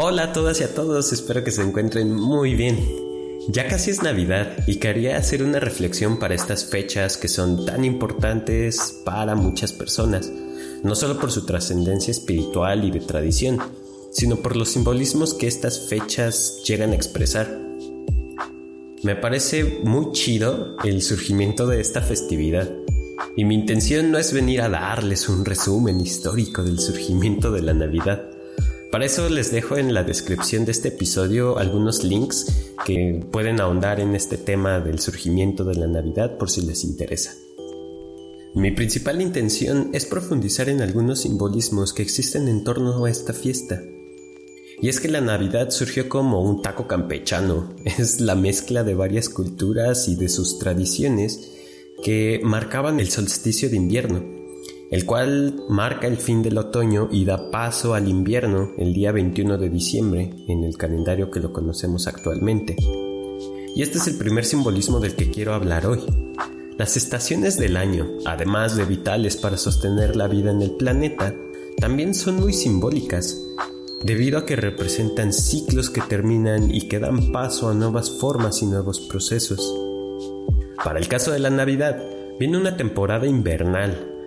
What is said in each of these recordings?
Hola a todas y a todos, espero que se encuentren muy bien. Ya casi es Navidad y quería hacer una reflexión para estas fechas que son tan importantes para muchas personas, no solo por su trascendencia espiritual y de tradición, sino por los simbolismos que estas fechas llegan a expresar. Me parece muy chido el surgimiento de esta festividad y mi intención no es venir a darles un resumen histórico del surgimiento de la Navidad. Para eso les dejo en la descripción de este episodio algunos links que pueden ahondar en este tema del surgimiento de la Navidad por si les interesa. Mi principal intención es profundizar en algunos simbolismos que existen en torno a esta fiesta. Y es que la Navidad surgió como un taco campechano, es la mezcla de varias culturas y de sus tradiciones que marcaban el solsticio de invierno, el cual marca el fin del otoño y da paso al invierno el día 21 de diciembre en el calendario que lo conocemos actualmente. Y este es el primer simbolismo del que quiero hablar hoy. Las estaciones del año, además de vitales para sostener la vida en el planeta, también son muy simbólicas, debido a que representan ciclos que terminan y que dan paso a nuevas formas y nuevos procesos. Para el caso de la Navidad, viene una temporada invernal,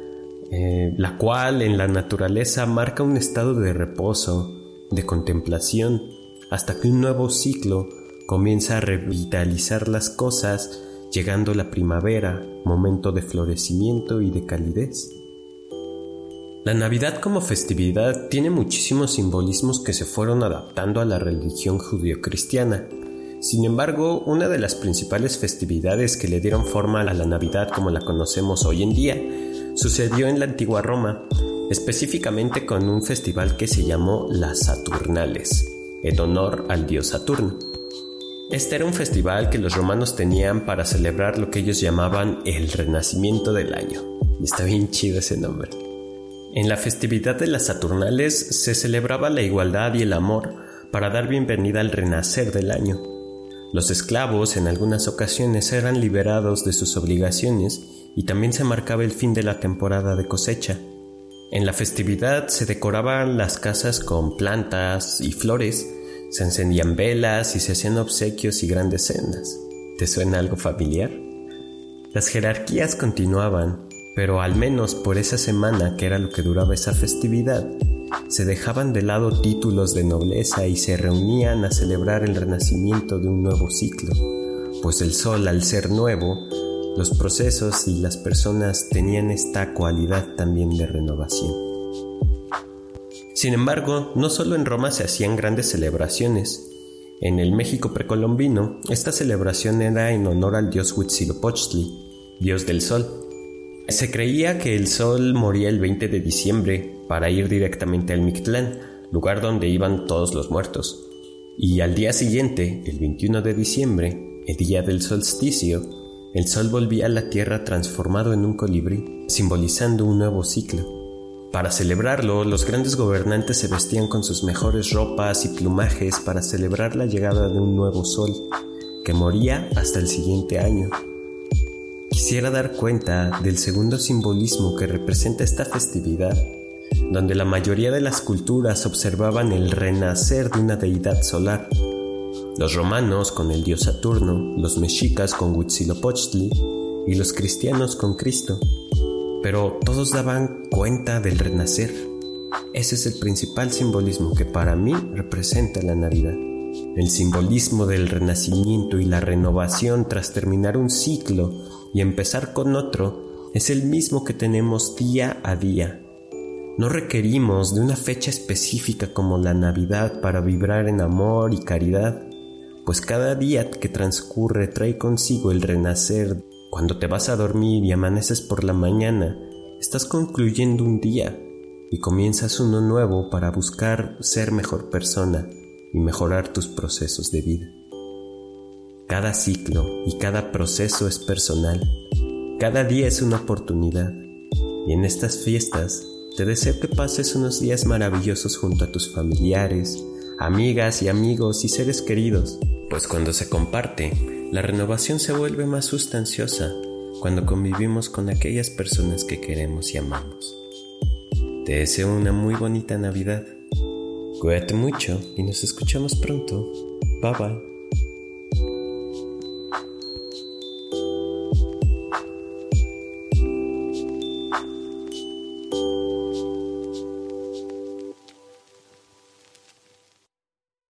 eh, la cual en la naturaleza marca un estado de reposo, de contemplación, hasta que un nuevo ciclo comienza a revitalizar las cosas, llegando la primavera, momento de florecimiento y de calidez. La Navidad como festividad tiene muchísimos simbolismos que se fueron adaptando a la religión judio-cristiana, sin embargo, una de las principales festividades que le dieron forma a la Navidad como la conocemos hoy en día sucedió en la antigua Roma, específicamente con un festival que se llamó las Saturnales, en honor al dios Saturno. Este era un festival que los romanos tenían para celebrar lo que ellos llamaban el renacimiento del año. Y está bien chido ese nombre. En la festividad de las Saturnales se celebraba la igualdad y el amor para dar bienvenida al renacer del año. Los esclavos en algunas ocasiones eran liberados de sus obligaciones y también se marcaba el fin de la temporada de cosecha. En la festividad se decoraban las casas con plantas y flores, se encendían velas y se hacían obsequios y grandes cenas. ¿Te suena algo familiar? Las jerarquías continuaban, pero al menos por esa semana que era lo que duraba esa festividad, se dejaban de lado títulos de nobleza y se reunían a celebrar el renacimiento de un nuevo ciclo, pues el sol al ser nuevo, los procesos y las personas tenían esta cualidad también de renovación. Sin embargo, no solo en Roma se hacían grandes celebraciones. En el México precolombino, esta celebración era en honor al dios Huitzilopochtli, dios del sol, se creía que el sol moría el 20 de diciembre para ir directamente al Mictlán, lugar donde iban todos los muertos. Y al día siguiente, el 21 de diciembre, el día del solsticio, el sol volvía a la tierra transformado en un colibrí, simbolizando un nuevo ciclo. Para celebrarlo, los grandes gobernantes se vestían con sus mejores ropas y plumajes para celebrar la llegada de un nuevo sol, que moría hasta el siguiente año. Quisiera dar cuenta del segundo simbolismo que representa esta festividad, donde la mayoría de las culturas observaban el renacer de una deidad solar. Los romanos con el dios Saturno, los mexicas con Huitzilopochtli y los cristianos con Cristo. Pero todos daban cuenta del renacer. Ese es el principal simbolismo que para mí representa la Navidad. El simbolismo del renacimiento y la renovación tras terminar un ciclo y empezar con otro es el mismo que tenemos día a día. No requerimos de una fecha específica como la Navidad para vibrar en amor y caridad, pues cada día que transcurre trae consigo el renacer. Cuando te vas a dormir y amaneces por la mañana, estás concluyendo un día y comienzas uno nuevo para buscar ser mejor persona y mejorar tus procesos de vida. Cada ciclo y cada proceso es personal. Cada día es una oportunidad. Y en estas fiestas te deseo que pases unos días maravillosos junto a tus familiares, amigas y amigos y seres queridos, pues cuando se comparte, la renovación se vuelve más sustanciosa cuando convivimos con aquellas personas que queremos y amamos. Te deseo una muy bonita Navidad Cuídate mucho y nos escuchamos pronto. Bye bye.